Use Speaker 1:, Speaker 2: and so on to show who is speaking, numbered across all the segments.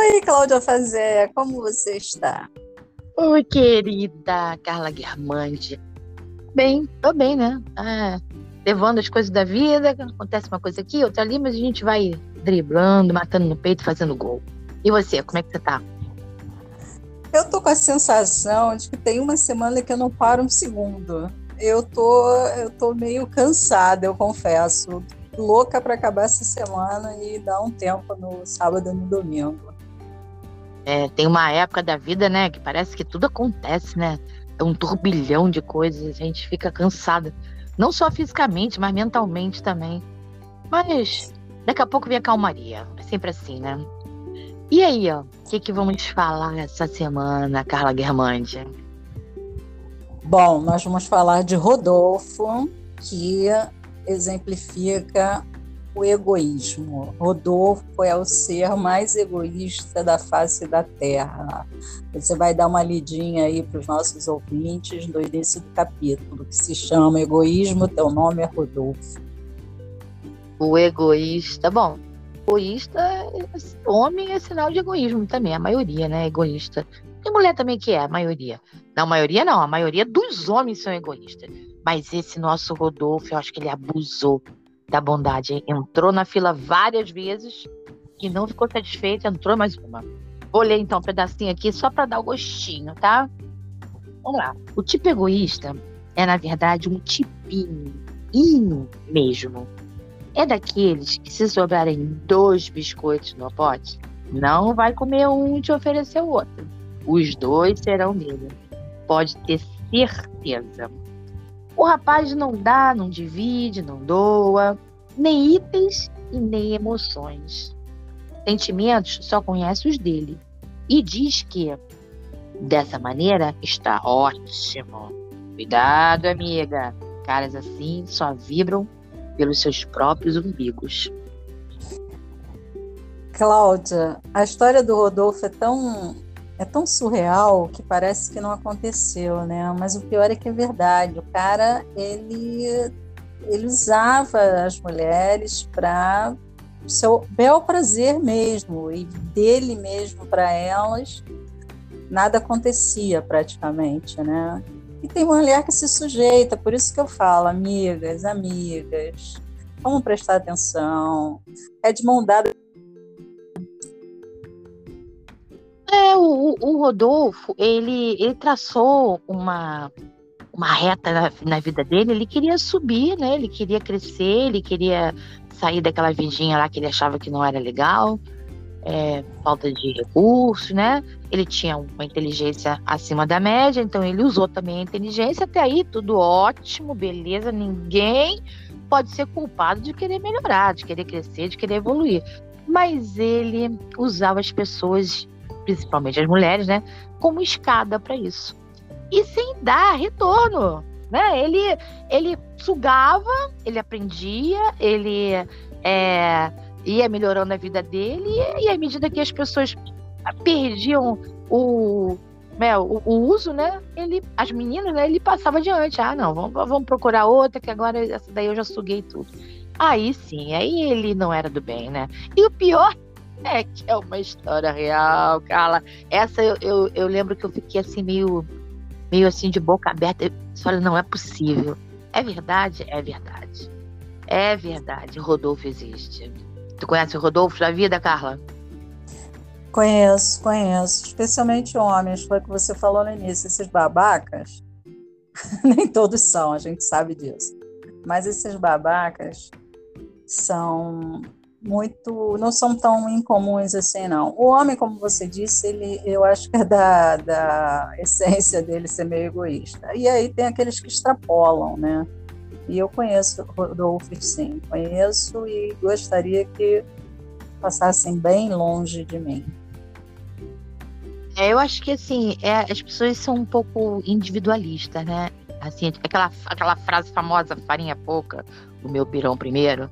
Speaker 1: Oi, Cláudia Fazé, como você está?
Speaker 2: Oi, querida Carla Guermandi. Bem, tô bem, né? Ah, levando as coisas da vida, acontece uma coisa aqui, outra ali, mas a gente vai driblando, matando no peito, fazendo gol. E você, como é que você tá?
Speaker 1: Eu tô com a sensação de que tem uma semana que eu não paro um segundo. Eu tô, eu tô meio cansada, eu confesso. Louca para acabar essa semana e dar um tempo no sábado e no domingo.
Speaker 2: É, tem uma época da vida, né, que parece que tudo acontece, né? É um turbilhão de coisas, a gente fica cansada. Não só fisicamente, mas mentalmente também. Mas daqui a pouco vem a calmaria. É sempre assim, né? E aí, ó, o que, que vamos falar essa semana, Carla Guermante?
Speaker 1: Bom, nós vamos falar de Rodolfo, que exemplifica o egoísmo. Rodolfo é o ser mais egoísta da face da Terra. Você vai dar uma lidinha aí para os nossos ouvintes no início do capítulo, que se chama Egoísmo, teu nome é Rodolfo.
Speaker 2: O egoísta, bom, egoísta, homem é sinal de egoísmo também, a maioria, né, é egoísta. Tem mulher também que é, a maioria. Não, a maioria não, a maioria dos homens são egoístas. Mas esse nosso Rodolfo, eu acho que ele abusou da bondade. Entrou na fila várias vezes e não ficou satisfeito, entrou mais uma. Vou ler então um pedacinho aqui só para dar o gostinho, tá? Vamos lá. O tipo egoísta é, na verdade, um tipinho mesmo é daqueles que, se sobrarem dois biscoitos no pote, não vai comer um e te oferecer o outro. Os dois serão dele. Pode ter certeza. O rapaz não dá, não divide, não doa, nem itens e nem emoções. Sentimentos só conhece os dele. E diz que, dessa maneira, está ótimo. Cuidado, amiga. Caras assim só vibram pelos seus próprios umbigos.
Speaker 1: Cláudia, a história do Rodolfo é tão é tão surreal que parece que não aconteceu, né? Mas o pior é que é verdade. O cara ele ele usava as mulheres para seu bel prazer mesmo e dele mesmo para elas nada acontecia praticamente, né? E tem mulher que se sujeita, por isso que eu falo, amigas, amigas, vamos prestar atenção. É de mão dada.
Speaker 2: O, Rodolfo, ele, ele traçou uma, uma reta na, na vida dele, ele queria subir, né? Ele queria crescer, ele queria sair daquela vidinha lá que ele achava que não era legal é, falta de recursos, né? Ele tinha uma inteligência acima da média, então ele usou também a inteligência. Até aí, tudo ótimo, beleza. Ninguém pode ser culpado de querer melhorar, de querer crescer, de querer evoluir. Mas ele usava as pessoas, principalmente as mulheres, né, como escada para isso. E sem dar retorno. Né? Ele, ele sugava, ele aprendia, ele é, ia melhorando a vida dele, e, e à medida que as pessoas perdiam o, né, o, o, uso, né? Ele, as meninas, né, ele passava adiante. Ah, não, vamos, vamos procurar outra, que agora essa daí eu já suguei tudo. Aí sim, aí ele não era do bem, né? E o pior é que é uma história real, Carla. Essa eu, eu, eu lembro que eu fiquei assim, meio, meio assim, de boca aberta. Eu falei, não é possível. É verdade? É verdade. É verdade. Rodolfo existe. Tu conhece o Rodolfo da vida, Carla?
Speaker 1: Conheço, conheço. Especialmente homens, foi o que você falou no início. Esses babacas, nem todos são, a gente sabe disso. Mas esses babacas são muito, não são tão incomuns assim, não. O homem, como você disse, ele, eu acho que é da, da essência dele ser meio egoísta. E aí tem aqueles que extrapolam, né? E eu conheço Rodolfo, sim, conheço e gostaria que passassem bem longe de mim.
Speaker 2: É, eu acho que assim, é, as pessoas são um pouco individualistas, né? Assim, aquela, aquela frase famosa, farinha pouca, o meu pirão primeiro.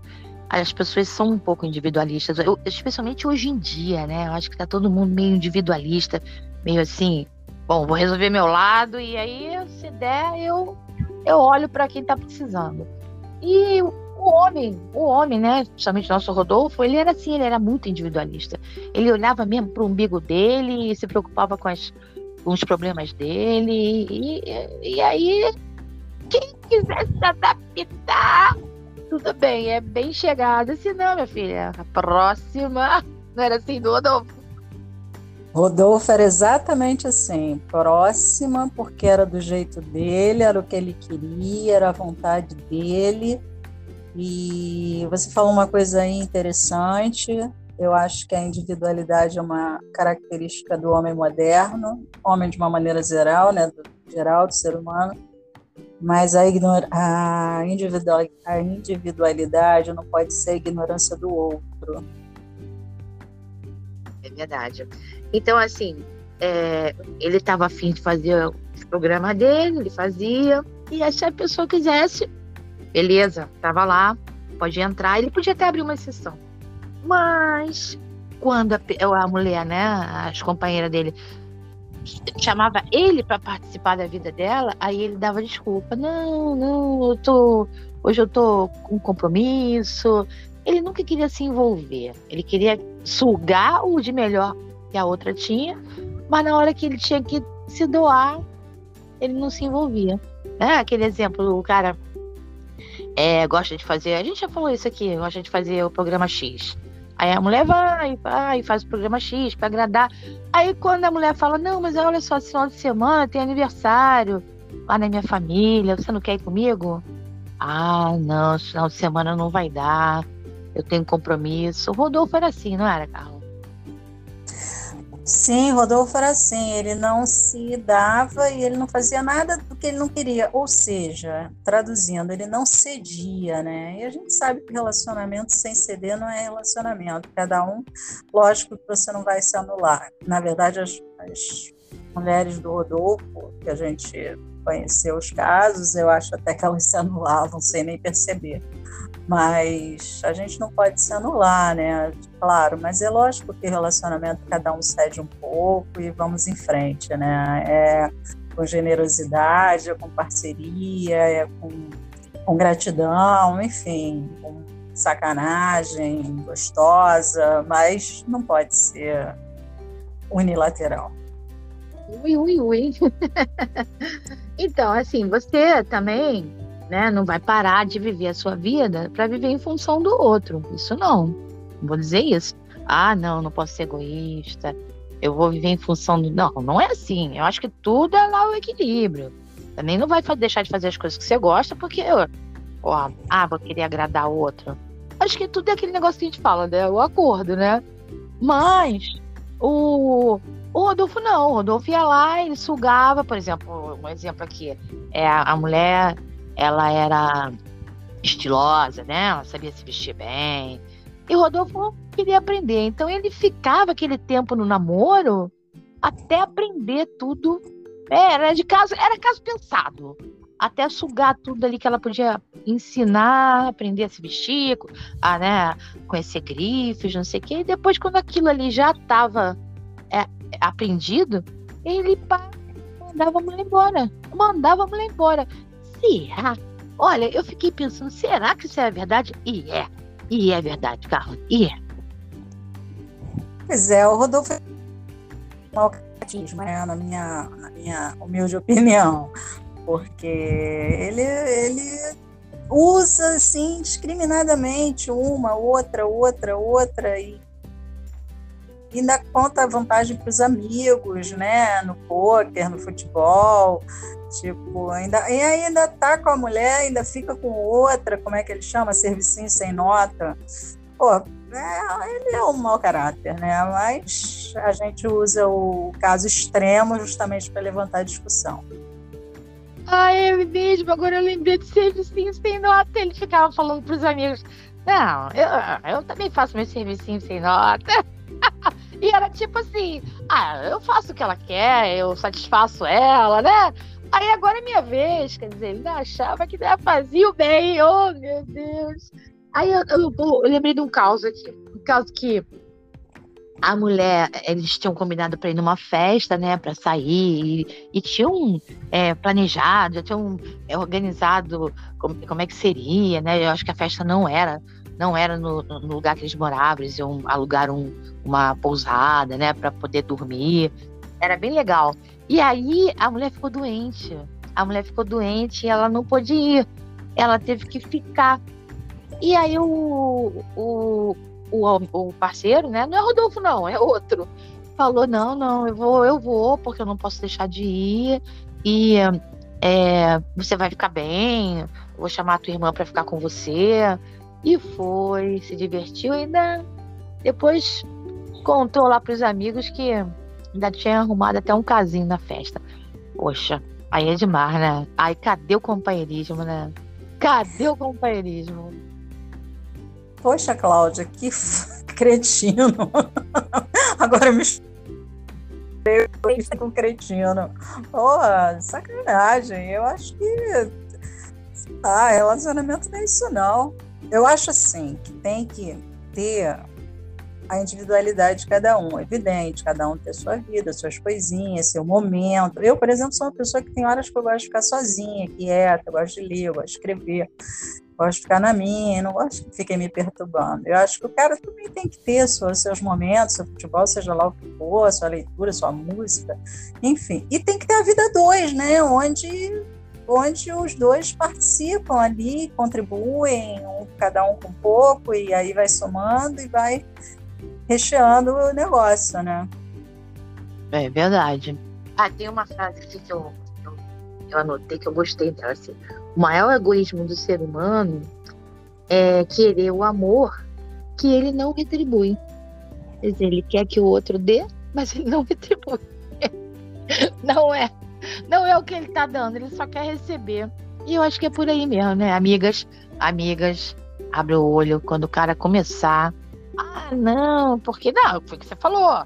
Speaker 2: As pessoas são um pouco individualistas, eu, especialmente hoje em dia, né? Eu acho que tá todo mundo meio individualista, meio assim, bom, vou resolver meu lado e aí, se der, eu eu olho para quem está precisando. E o homem, o homem, né? Principalmente nosso Rodolfo, ele era assim, ele era muito individualista. Ele olhava mesmo para o umbigo dele e se preocupava com, as, com os problemas dele. E, e aí, quem quiser se adaptar, tudo bem, é bem chegado. Se não, minha filha, a próxima. Não era assim do Rodolfo?
Speaker 1: Rodolfo era exatamente assim, próxima, porque era do jeito dele, era o que ele queria, era a vontade dele. E você falou uma coisa aí interessante. Eu acho que a individualidade é uma característica do homem moderno, homem de uma maneira geral, né, do geral do ser humano. Mas a, a, individual a individualidade não pode ser a ignorância do outro.
Speaker 2: É verdade. Então, assim, é, ele estava afim de fazer o programa dele, ele fazia, e se a pessoa quisesse, beleza, estava lá, pode entrar, ele podia até abrir uma exceção. Mas quando a, a mulher, né, as companheiras dele, chamava ele para participar da vida dela, aí ele dava desculpa. Não, não, eu tô, hoje eu tô com compromisso. Ele nunca queria se envolver. Ele queria sugar o de melhor que a outra tinha, mas na hora que ele tinha que se doar, ele não se envolvia. É aquele exemplo, o cara é, gosta de fazer, a gente já falou isso aqui, gosta de fazer o programa X. Aí a mulher vai, vai, faz o programa X para agradar. Aí quando a mulher fala, não, mas olha só, esse final de semana tem aniversário lá na minha família, você não quer ir comigo? Ah, não, esse final de semana não vai dar, eu tenho compromisso. O Rodolfo era assim, não era, Carlos?
Speaker 1: Sim, Rodolfo era assim, ele não se dava e ele não fazia nada do que ele não queria, ou seja, traduzindo, ele não cedia, né? E a gente sabe que relacionamento sem ceder não é relacionamento, cada um, lógico que você não vai se anular. Na verdade, as, as mulheres do Rodolfo, que a gente conheceu os casos, eu acho até que elas se anulavam sem nem perceber mas a gente não pode se anular, né? Claro, mas é lógico que relacionamento cada um cede um pouco e vamos em frente, né? É com generosidade, é com parceria, é com, com gratidão, enfim, com sacanagem gostosa, mas não pode ser unilateral.
Speaker 2: Ui, ui, ui. então, assim, você também né? Não vai parar de viver a sua vida para viver em função do outro. Isso não. Vou dizer isso. Ah, não, não posso ser egoísta. Eu vou viver em função do. Não, não é assim. Eu acho que tudo é lá o equilíbrio. Também não vai deixar de fazer as coisas que você gosta porque, ó, ah, vou querer agradar o outro. Acho que tudo é aquele negócio que a gente fala, né? O acordo, né? Mas o, o Rodolfo não. O Rodolfo ia lá, ele sugava, por exemplo, um exemplo aqui. É a, mulher ela era estilosa, né? Ela sabia se vestir bem. E o Rodolfo queria aprender. Então ele ficava aquele tempo no namoro até aprender tudo. É, era de caso, era caso pensado. Até sugar tudo ali que ela podia ensinar, aprender a se vestir, a né, conhecer grifes, não sei o quê. E depois, quando aquilo ali já estava aprendido, ele pá, mandava a mulher embora. Mandava a mulher embora. Será? Olha, eu fiquei pensando, será que isso é verdade? E é. E é verdade, Carlos. E é.
Speaker 1: Pois é, o Rodolfo é malcatismo, né, na, minha, na minha humilde opinião. Porque ele, ele usa, assim, discriminadamente uma, outra, outra, outra, e ainda conta vantagem para os amigos, né? No pôquer, no futebol. Tipo, ainda, e ainda tá com a mulher, ainda fica com outra, como é que ele chama? Servicinho sem nota. Pô, é, ele é um mau caráter, né? Mas a gente usa o caso extremo justamente para levantar a discussão.
Speaker 2: Ah, é mesmo. Agora eu lembrei de servicinho sem nota. Ele ficava falando para os amigos: Não, eu, eu também faço meu servicinho sem nota. E era tipo assim: Ah, eu faço o que ela quer, eu satisfaço ela, né? Aí agora é minha vez, quer dizer, ele achava que fazia o bem, oh meu Deus. Aí eu, eu, eu, lembrei de um caso aqui, um caso que a mulher, eles tinham combinado para ir numa festa, né, para sair, e, e tinham é, planejado, já tinham é, organizado como, como, é que seria, né? Eu acho que a festa não era, não era no, no lugar que eles moravam, eles iam alugar um, uma pousada, né, para poder dormir. Era bem legal. E aí a mulher ficou doente. A mulher ficou doente e ela não pôde ir. Ela teve que ficar. E aí o, o, o, o parceiro, né? Não é Rodolfo, não, é outro. Falou: não, não, eu vou, eu vou, porque eu não posso deixar de ir. E é, você vai ficar bem, vou chamar a tua irmã para ficar com você. E foi, se divertiu ainda. Depois contou lá para os amigos que ainda tinha arrumado até um casinho na festa. Poxa, aí é demais, né? Aí cadê o companheirismo, né? Cadê o companheirismo?
Speaker 1: Poxa, Cláudia, que cretino. Agora me com cretino. Porra, sacanagem. Eu acho que. Ah, relacionamento não é isso, não. Eu acho assim que tem que ter a individualidade de cada um. É evidente, cada um tem a sua vida, suas coisinhas, seu momento. Eu, por exemplo, sou uma pessoa que tem horas que eu gosto de ficar sozinha, quieta, eu gosto de ler, eu gosto de escrever gosto de ficar na minha, não gosto que fiquem me perturbando. Eu acho que o cara também tem que ter seus, seus momentos, seu futebol, seja lá o que for, sua leitura, sua música, enfim. E tem que ter a vida dois, né? Onde, onde os dois participam ali, contribuem, cada um com pouco, e aí vai somando e vai recheando o negócio, né?
Speaker 2: É verdade. Ah, tem uma frase que eu, eu, eu anotei que eu gostei dela, assim o maior egoísmo do ser humano é querer o amor que ele não retribui. Quer dizer, ele quer que o outro dê, mas ele não retribui. Não é. Não é o que ele está dando, ele só quer receber. E eu acho que é por aí mesmo, né? Amigas, amigas, abre o olho quando o cara começar. Ah, não, porque não, foi o que você falou.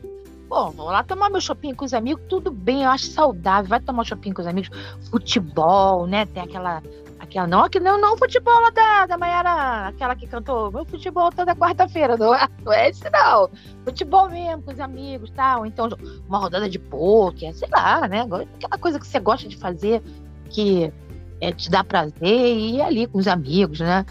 Speaker 2: Bom, vou lá tomar meu shopping com os amigos, tudo bem, eu acho saudável. Vai tomar shopping com os amigos, futebol, né? Tem aquela Aquela, não, aquele, não, não futebol lá da, da Maiara, aquela que cantou meu futebol toda quarta-feira, não, é, não é esse não. Futebol mesmo, com os amigos tal. Então, uma rodada de poker, sei lá, né? Aquela coisa que você gosta de fazer, que é, te dá prazer, e ir ali com os amigos, né?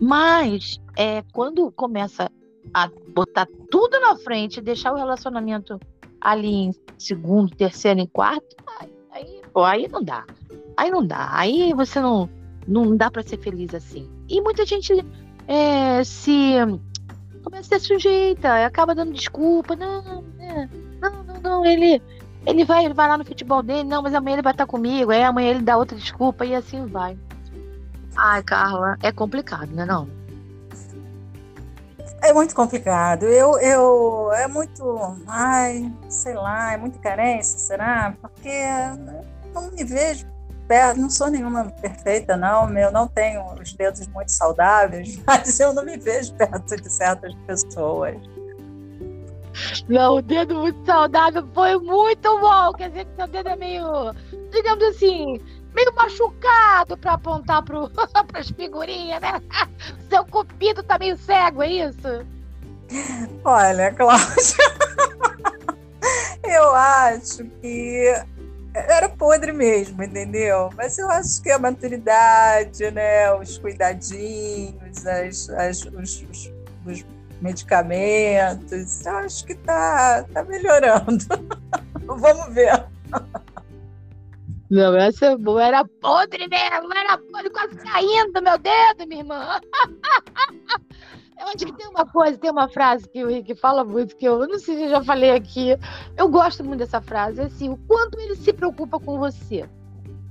Speaker 2: Mas é, quando começa a botar tudo na frente, deixar o relacionamento ali em segundo, terceiro, em quarto, aí, aí, pô, aí não dá. Aí não dá. Aí você não, não dá para ser feliz assim. E muita gente é, se começa a ser sujeita, acaba dando desculpa. Não, né, não, não, não, ele, ele vai, ele vai lá no futebol dele, não, mas amanhã ele vai estar comigo, aí amanhã ele dá outra desculpa e assim vai. Ai, Carla, é complicado, né não?
Speaker 1: É muito complicado. Eu, eu, é muito, ai, sei lá, é muita carência, será? Porque não me vejo perto, não sou nenhuma perfeita, não, eu não tenho os dedos muito saudáveis, mas eu não me vejo perto de certas pessoas.
Speaker 2: Não, o dedo muito saudável foi muito bom. Quer dizer que seu dedo é meio, digamos assim, meio machucado para apontar para as figurinhas, né? Seu cupido tá meio cego, é isso?
Speaker 1: Olha, Cláudia, eu acho que era podre mesmo, entendeu? Mas eu acho que a maturidade, né, os cuidadinhos, as, as, os, os, os medicamentos, eu acho que tá, tá melhorando. Vamos ver.
Speaker 2: Não, essa é boa. Era podre mesmo, era podre, quase caindo meu dedo, minha irmã. Eu acho que tem uma coisa, tem uma frase que o Rick fala muito, que eu, não sei se eu já falei aqui. Eu gosto muito dessa frase, é assim, o quanto ele se preocupa com você.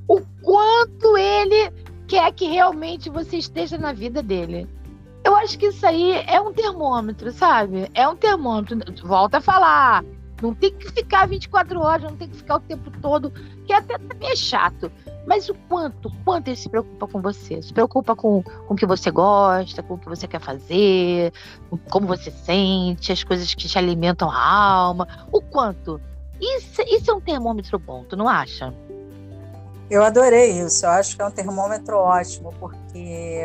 Speaker 2: O quanto ele quer que realmente você esteja na vida dele. Eu acho que isso aí é um termômetro, sabe? É um termômetro. Volta a falar. Não tem que ficar 24 horas, não tem que ficar o tempo todo, que até também é chato. Mas o quanto, quanto ele se preocupa com você? Se preocupa com, com o que você gosta, com o que você quer fazer, como você sente, as coisas que te alimentam a alma. O quanto? Isso, isso é um termômetro bom, tu não acha?
Speaker 1: Eu adorei isso. Eu acho que é um termômetro ótimo, porque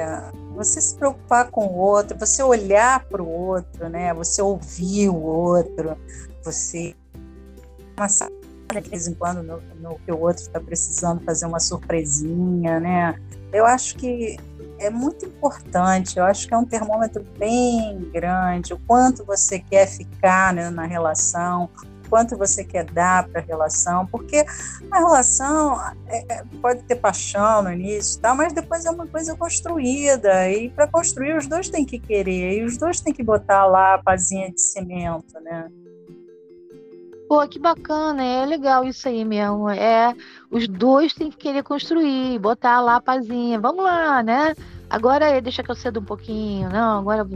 Speaker 1: você se preocupar com o outro, você olhar para o outro, né? Você ouvir o outro, você de vez em quando no, no que o outro está precisando fazer uma surpresinha, né? Eu acho que é muito importante, eu acho que é um termômetro bem grande, o quanto você quer ficar né, na relação, o quanto você quer dar para a relação, porque a relação é, é, pode ter paixão no início, tá, mas depois é uma coisa construída, e para construir os dois têm que querer, e os dois têm que botar lá a pazinha de cimento, né?
Speaker 2: Pô, que bacana, é legal isso aí mesmo. É, os dois têm que querer construir, botar lá a pazinha. Vamos lá, né? Agora deixa que eu cedo um pouquinho, não, agora,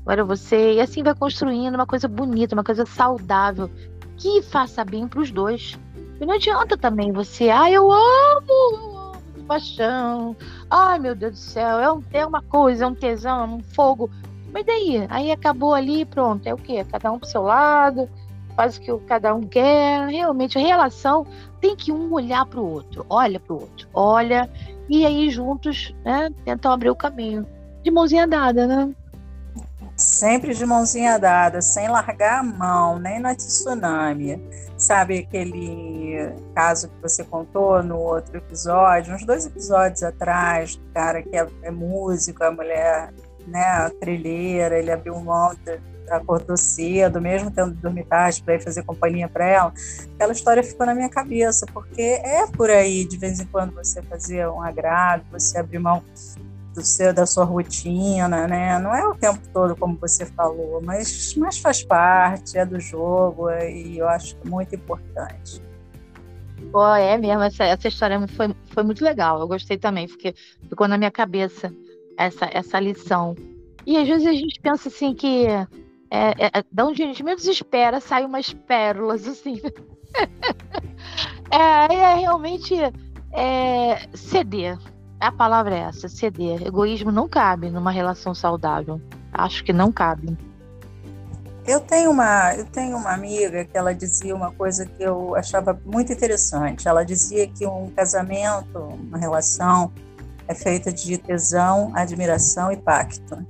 Speaker 2: agora você. E assim vai construindo uma coisa bonita, uma coisa saudável, que faça bem para os dois. E não adianta também você, ah, eu amo, eu amo paixão. Ai, meu Deus do céu, é, um, é uma coisa, é um tesão, é um fogo. Mas daí? Aí acabou ali, pronto. É o quê? Cada um pro seu lado faz o que cada um quer. Realmente, a relação tem que um olhar para o outro, olha para o outro, olha, e aí juntos né, tentam abrir o caminho. De mãozinha dada, né?
Speaker 1: Sempre de mãozinha dada, sem largar a mão, nem na tsunami. Sabe aquele caso que você contou no outro episódio, uns dois episódios atrás, do cara que é, é músico, a mulher, né, a trilheira, ele abriu mão acordou cedo, mesmo tendo dormido tarde para ir fazer companhia para ela, aquela história ficou na minha cabeça, porque é por aí, de vez em quando, você fazer um agrado, você abrir mão do seu, da sua rotina, né? Não é o tempo todo, como você falou, mas, mas faz parte, é do jogo, e eu acho muito importante.
Speaker 2: Pô, é mesmo, essa, essa história foi, foi muito legal, eu gostei também, porque ficou na minha cabeça essa, essa lição. E às vezes a gente pensa assim que é, é, é, da onde a gente menos espera, saem umas pérolas, assim. é, é realmente é, ceder. A palavra é essa, ceder. Egoísmo não cabe numa relação saudável. Acho que não cabe.
Speaker 1: Eu tenho uma, eu tenho uma amiga que ela dizia uma coisa que eu achava muito interessante. Ela dizia que um casamento, uma relação, é feita de tesão, admiração e pacto.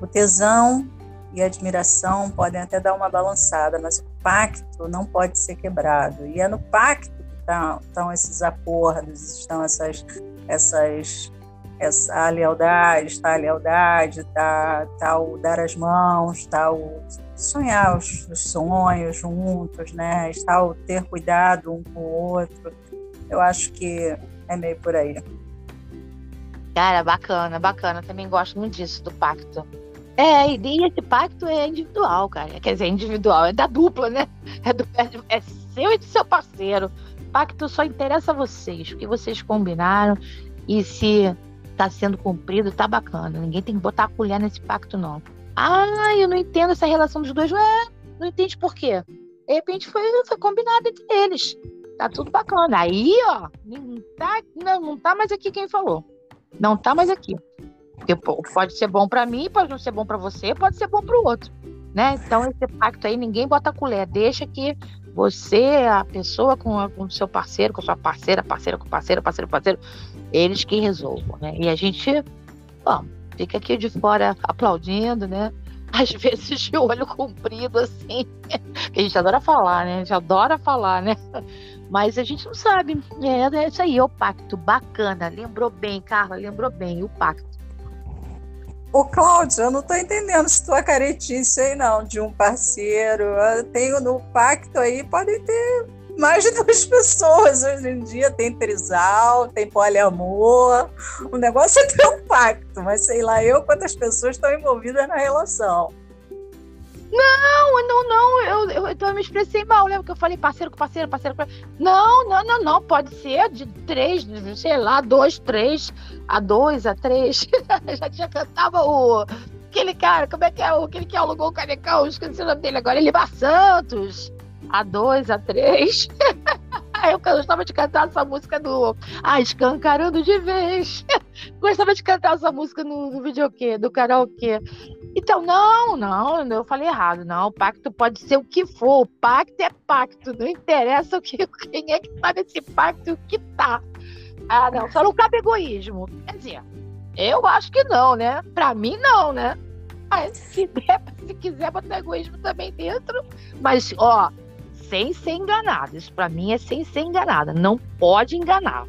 Speaker 1: O tesão e a admiração podem até dar uma balançada, mas o pacto não pode ser quebrado. E é no pacto que tá, estão esses acordos, estão essas, essas essa lealdade, está a lealdade, está tá o dar as mãos, está o sonhar os, os, sonhos juntos, né? Está o ter cuidado um com o outro. Eu acho que é meio por aí.
Speaker 2: Cara, bacana, bacana. Também gosto muito disso, do pacto. É, e esse pacto é individual, cara. Quer dizer, individual, é da dupla, né? É, do, é seu e do seu parceiro. Pacto só interessa a vocês, o que vocês combinaram e se tá sendo cumprido, tá bacana. Ninguém tem que botar a colher nesse pacto, não. Ah, eu não entendo essa relação dos dois. Ué, não entende por quê? De repente foi, foi combinado entre eles. Tá tudo bacana. Aí, ó, não tá, não, não tá mais aqui quem falou. Não tá mais aqui. Porque pode ser bom para mim, pode não ser bom para você, pode ser bom para o outro. Né? Então, esse pacto aí, ninguém bota a colher. Deixa que você, a pessoa com, o seu parceiro, com sua parceira, parceira com parceiro, parceiro parceiro, eles que resolvam, né? E a gente, bom, fica aqui de fora aplaudindo, né? Às vezes de olho comprido, assim. a gente adora falar, né? A gente adora falar, né? Mas a gente não sabe. É, é isso aí, é o pacto. Bacana. Lembrou bem, Carla, lembrou bem, o pacto.
Speaker 1: Ô, Cláudio, eu não estou entendendo se tua caretice aí, não, de um parceiro. Eu tenho no pacto aí, podem ter mais de duas pessoas hoje em dia. Tem trisal, tem poliamor. O negócio é ter um pacto, mas sei lá eu quantas pessoas estão envolvidas na relação.
Speaker 2: Não, não, não, eu, eu, então eu me expressei mal, lembra que eu falei parceiro com parceiro, parceiro com Não, não, não, não, pode ser de três, sei lá, dois, três, a dois, a três. Já tinha cantava o. Aquele cara, como é que é o aquele que alugou o canecão? Esqueci o nome dele agora, Elibar Santos. A dois, a três. eu gostava de cantar essa música do. Ah, escancarando de vez. gostava de cantar essa música no, no videokê, do karaokê. Então, não, não, eu falei errado. Não, o pacto pode ser o que for. O pacto é pacto. Não interessa o que, quem é que tá nesse pacto o que tá. Ah, não, só não cabe egoísmo. Quer dizer, eu acho que não, né? Pra mim, não, né? Mas se, der, se quiser botar egoísmo também dentro, mas, ó, sem ser enganada. Isso pra mim é sem ser enganada. Não pode enganar.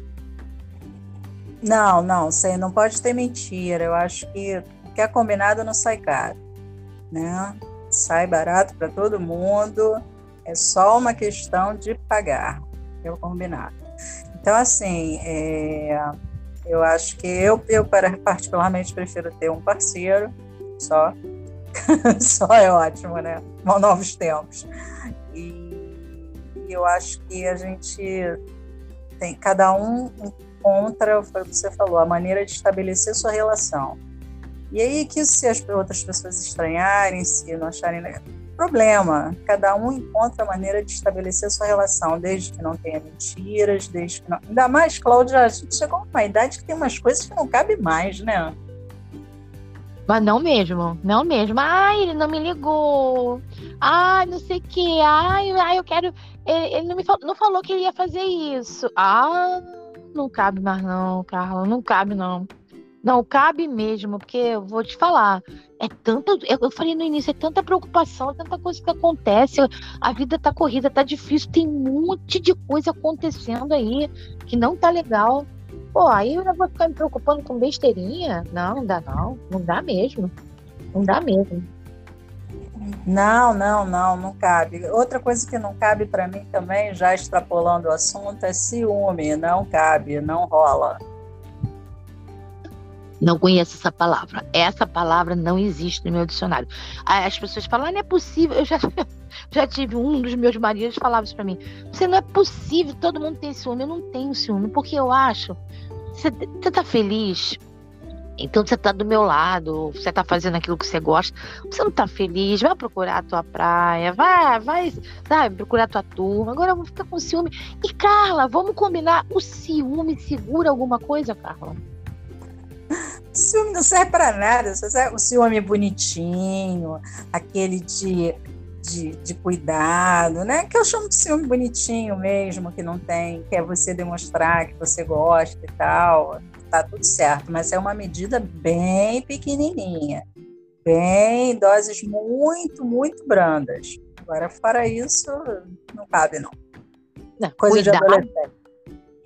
Speaker 1: Não, não, sem, não pode ter mentira. Eu acho que que é combinado não sai caro, né? Sai barato para todo mundo. É só uma questão de pagar, é o combinado. Então, assim, é, eu acho que eu, eu particularmente prefiro ter um parceiro só. só é ótimo, né? Novos tempos. E eu acho que a gente tem, cada um encontra, foi o que você falou, a maneira de estabelecer sua relação. E aí que se as outras pessoas estranharem, se não acharem problema, cada um encontra a maneira de estabelecer sua relação, desde que não tenha mentiras, desde que não... Ainda mais, Cláudia, a gente chegou a uma idade que tem umas coisas que não cabe mais, né?
Speaker 2: Mas não mesmo, não mesmo. Ai, ele não me ligou. Ai, não sei o quê. Ai, ai, eu quero. Ele, ele não me falou, não falou que ele ia fazer isso. Ah, não cabe mais não, Carla. Não cabe não. Não cabe mesmo, porque eu vou te falar, é tanta, eu falei no início, é tanta preocupação, tanta coisa que acontece, a vida tá corrida, tá difícil, tem um monte de coisa acontecendo aí que não tá legal. Pô, aí eu vou ficar me preocupando com besteirinha? Não, não dá não, não dá mesmo. Não dá mesmo.
Speaker 1: Não, não, não, não cabe. Outra coisa que não cabe para mim também, já extrapolando o assunto, é ciúme. Não cabe, não rola.
Speaker 2: Não conheço essa palavra. Essa palavra não existe no meu dicionário. As pessoas falam, ah, não é possível. Eu já, já tive um dos meus maridos falava isso para mim. Você não é possível, todo mundo tem ciúme. Eu não tenho ciúme, porque eu acho. Você, você tá feliz? Então você tá do meu lado, você tá fazendo aquilo que você gosta. Você não tá feliz, vai procurar a tua praia, vai, vai, sabe, procurar a tua turma. Agora eu vou ficar com ciúme. E Carla, vamos combinar. O ciúme segura alguma coisa, Carla?
Speaker 1: Ciúme não serve para nada. O ciúme bonitinho, aquele de, de, de, cuidado, né? Que eu chamo de ciúme bonitinho mesmo, que não tem, que é você demonstrar que você gosta e tal. Tá tudo certo, mas é uma medida bem pequenininha, bem doses muito, muito brandas. Agora, fora isso, não cabe não.
Speaker 2: não Coisa cuidado. de adolescente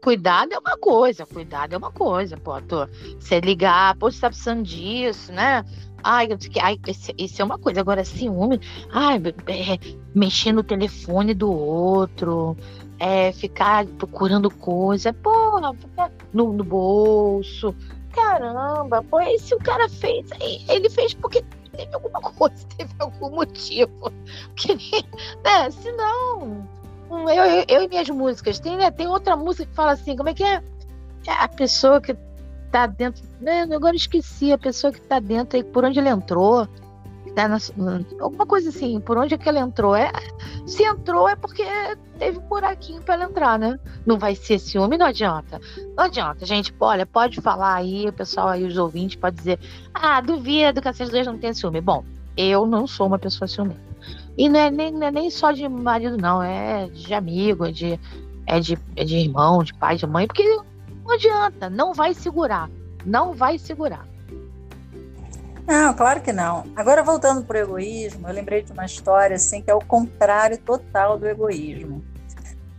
Speaker 2: cuidado é uma coisa, cuidado é uma coisa, pô, tô, você ligar, pô, você tá precisando disso, né? Ai, ai isso, isso é uma coisa. Agora, ciúme, ai, é, mexer no telefone do outro, é, ficar procurando coisa, pô, no, no bolso. Caramba, pô, e se o cara fez, ele fez porque teve alguma coisa, teve algum motivo. Porque, né, senão eu, eu, eu, e minhas músicas. Tem, né, tem outra música que fala assim, como é que é? é a pessoa que tá dentro. Né, agora esqueci, a pessoa que tá dentro aí, por onde ele entrou. Tá na, alguma coisa assim, por onde é que ela entrou? É, se entrou é porque teve um buraquinho para ela entrar, né? Não vai ser ciúme, não adianta. Não adianta, gente. Olha, pode falar aí, o pessoal aí, os ouvintes, pode dizer: ah, duvido que essas duas não tenham ciúme. Bom, eu não sou uma pessoa ciumenta. E não é nem, não é nem só de marido, não, é de amigo, é de, é, de, é de irmão, de pai, de mãe, porque não adianta, não vai segurar. Não vai segurar.
Speaker 1: Não, claro que não. Agora, voltando para o egoísmo, eu lembrei de uma história assim que é o contrário total do egoísmo.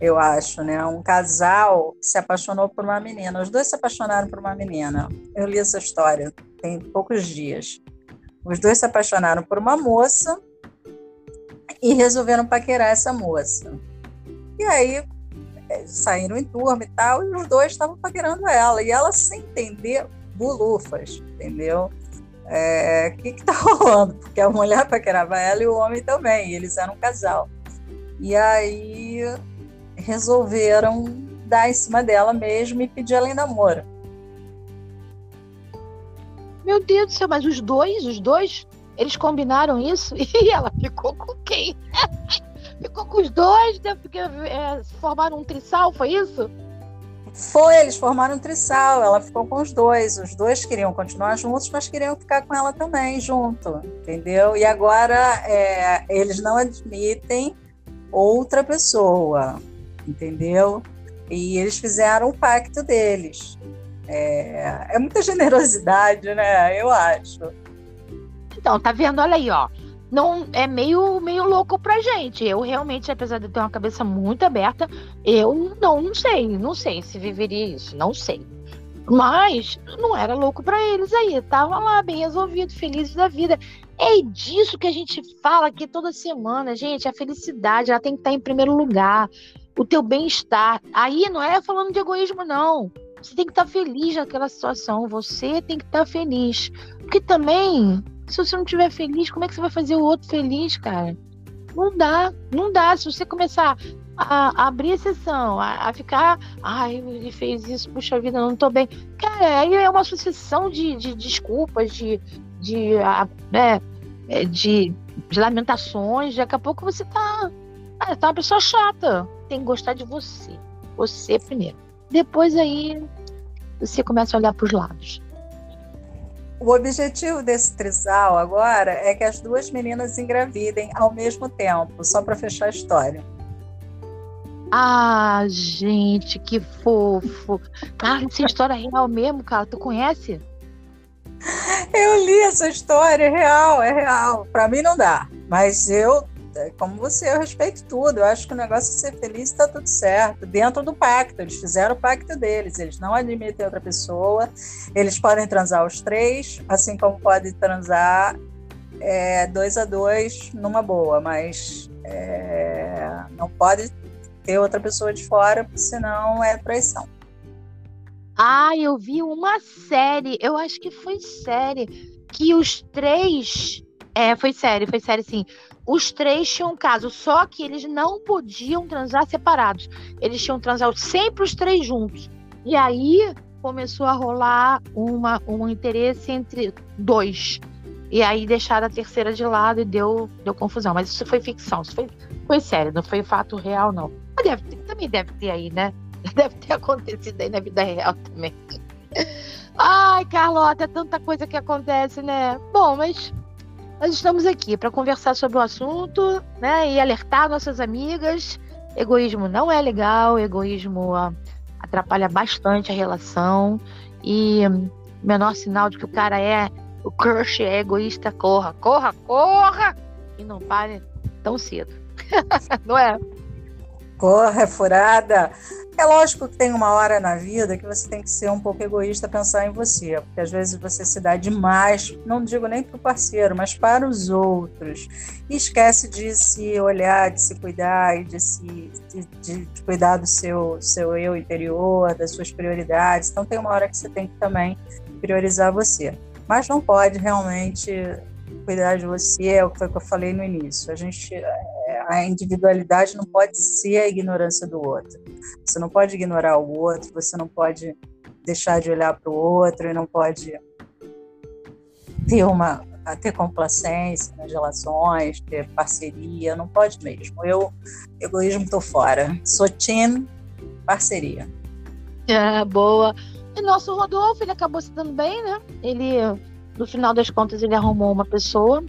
Speaker 1: Eu acho, né? Um casal se apaixonou por uma menina. Os dois se apaixonaram por uma menina. Eu li essa história tem poucos dias. Os dois se apaixonaram por uma moça e resolveram paquerar essa moça. E aí é, saíram em turma e tal, e os dois estavam paquerando ela. E ela, sem entender, bulufas, entendeu? O é, que está rolando? Porque a mulher paquerava ela e o homem também, e eles eram um casal. E aí resolveram dar em cima dela mesmo e pedir ela em namoro.
Speaker 2: Meu Deus do céu, mas os dois, os dois eles combinaram isso e ela ficou com quem? ficou com os dois, né? Porque é, formaram um trisal, foi isso?
Speaker 1: Foi, eles formaram um trisal, ela ficou com os dois. Os dois queriam continuar juntos, mas queriam ficar com ela também junto, entendeu? E agora é, eles não admitem outra pessoa, entendeu? E eles fizeram o pacto deles. É, é muita generosidade, né? Eu acho.
Speaker 2: Então, tá vendo? Olha aí, ó. Não é meio meio louco pra gente. Eu realmente, apesar de ter uma cabeça muito aberta, eu não, não sei, não sei se viveria isso, não sei. Mas não era louco para eles aí, tava lá bem resolvido, felizes da vida. É disso que a gente fala aqui toda semana, gente. A felicidade, ela tem que estar em primeiro lugar. O teu bem-estar. Aí não é falando de egoísmo, não. Você tem que estar feliz naquela situação. Você tem que estar feliz. Porque também, se você não estiver feliz, como é que você vai fazer o outro feliz, cara? Não dá, não dá. Se você começar a, a abrir exceção, a, a, ficar, ai, ele fez isso, puxa vida, não tô bem. Cara, aí é uma sucessão de, de desculpas, de, de, né, é, de, de lamentações. Daqui a pouco você tá, ah, tá uma pessoa chata. Tem que gostar de você. Você primeiro. Depois aí você começa a olhar para os lados.
Speaker 1: O objetivo desse trisal agora é que as duas meninas engravidem ao mesmo tempo, só para fechar a história.
Speaker 2: Ah, gente, que fofo. Cara, essa história é real mesmo, cara. Tu conhece?
Speaker 1: Eu li essa história, é real, é real. Para mim não dá, mas eu, como você, eu respeito tudo. Eu acho que o negócio é ser feliz e tá tudo certo. Dentro do pacto, eles fizeram o pacto deles, eles não admitem outra pessoa. Eles podem transar os três, assim como podem transar é, dois a dois numa boa, mas é, não pode ter outra pessoa de fora, senão é traição.
Speaker 2: Ah, eu vi uma série, eu acho que foi série, que os três. É, foi série, foi série sim. Os três tinham caso, só que eles não podiam transar separados. Eles tinham transar sempre os três juntos. E aí começou a rolar uma, um interesse entre dois. E aí deixaram a terceira de lado e deu, deu confusão. Mas isso foi ficção, isso foi, foi sério, não foi fato real, não. Mas deve ter, também deve ter aí, né? Deve ter acontecido aí na vida real também. Ai, Carlota, é tanta coisa que acontece, né? Bom, mas nós estamos aqui para conversar sobre o assunto, né? E alertar nossas amigas. Egoísmo não é legal, egoísmo atrapalha bastante a relação. E menor sinal de que o cara é o crush é egoísta, corra, corra, corra! E não pare tão cedo. não é?
Speaker 1: Corra, furada. É lógico que tem uma hora na vida que você tem que ser um pouco egoísta, pensar em você, porque às vezes você se dá demais, não digo nem para o parceiro, mas para os outros. E esquece de se olhar, de se cuidar e de, se, de, de cuidar do seu, seu eu interior, das suas prioridades. Então tem uma hora que você tem que também priorizar você mas não pode realmente cuidar de você, é o que eu falei no início. A gente, é, a individualidade não pode ser a ignorância do outro. Você não pode ignorar o outro, você não pode deixar de olhar para o outro e não pode ter uma ter complacência nas relações, ter parceria, não pode mesmo. Eu, egoísmo, tô fora. Sou team parceria.
Speaker 2: É, boa. E nosso Rodolfo, ele acabou se dando bem, né? Ele, no final das contas, ele arrumou uma pessoa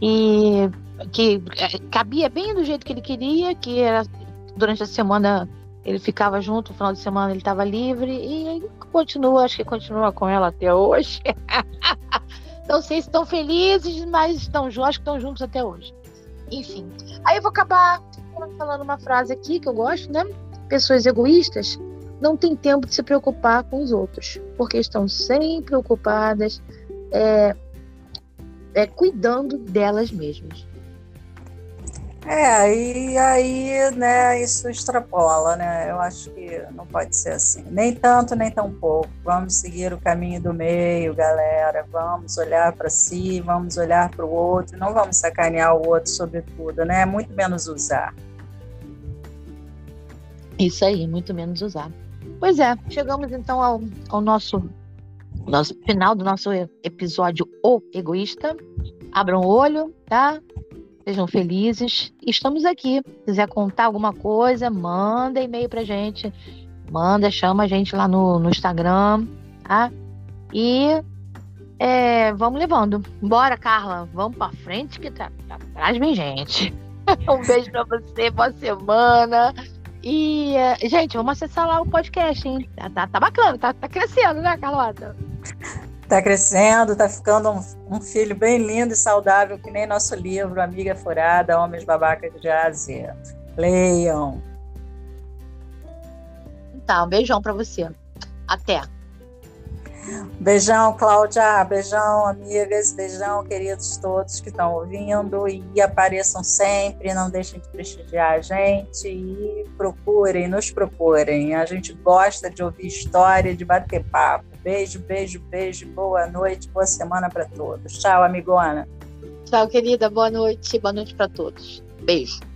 Speaker 2: e que é, cabia bem do jeito que ele queria, que era durante a semana ele ficava junto, no final de semana ele estava livre e continua, acho que continua com ela até hoje. não sei se estão felizes, mas estão, acho que estão juntos até hoje. Enfim, aí eu vou acabar falando uma frase aqui que eu gosto, né? Pessoas egoístas não têm tempo de se preocupar com os outros, porque estão sempre ocupadas é, é, cuidando delas mesmas.
Speaker 1: É, e aí, né, isso extrapola, né? Eu acho que não pode ser assim. Nem tanto, nem tão pouco. Vamos seguir o caminho do meio, galera. Vamos olhar para si, vamos olhar para o outro. Não vamos sacanear o outro, sobretudo, né? Muito menos usar.
Speaker 2: Isso aí, muito menos usar. Pois é, chegamos então ao, ao nosso, nosso final do nosso episódio O Egoísta. Abram o olho, tá? Sejam felizes. Estamos aqui. Se quiser contar alguma coisa, manda e-mail pra gente. Manda, chama a gente lá no, no Instagram, tá? E é, vamos levando. Bora, Carla. Vamos pra frente que tá, tá atrás vem gente. um beijo pra você, boa semana. E, uh, gente, vamos acessar lá o podcast, hein? Tá, tá, tá bacana, tá, tá, crescendo, né, Carlota?
Speaker 1: Tá crescendo, tá ficando um, um, filho bem lindo e saudável, que nem nosso livro, Amiga Furada, Homens Babacas de Ásia. Leiam.
Speaker 2: Tá, um beijão para você. Até.
Speaker 1: Beijão, Cláudia. Beijão, amigas. Beijão, queridos todos que estão ouvindo. E apareçam sempre. Não deixem de prestigiar a gente. E procurem, nos procurem. A gente gosta de ouvir história, de bater papo. Beijo, beijo, beijo. Boa noite, boa semana para todos. Tchau, amigona.
Speaker 2: Tchau, querida. Boa noite. Boa noite para todos. Beijo.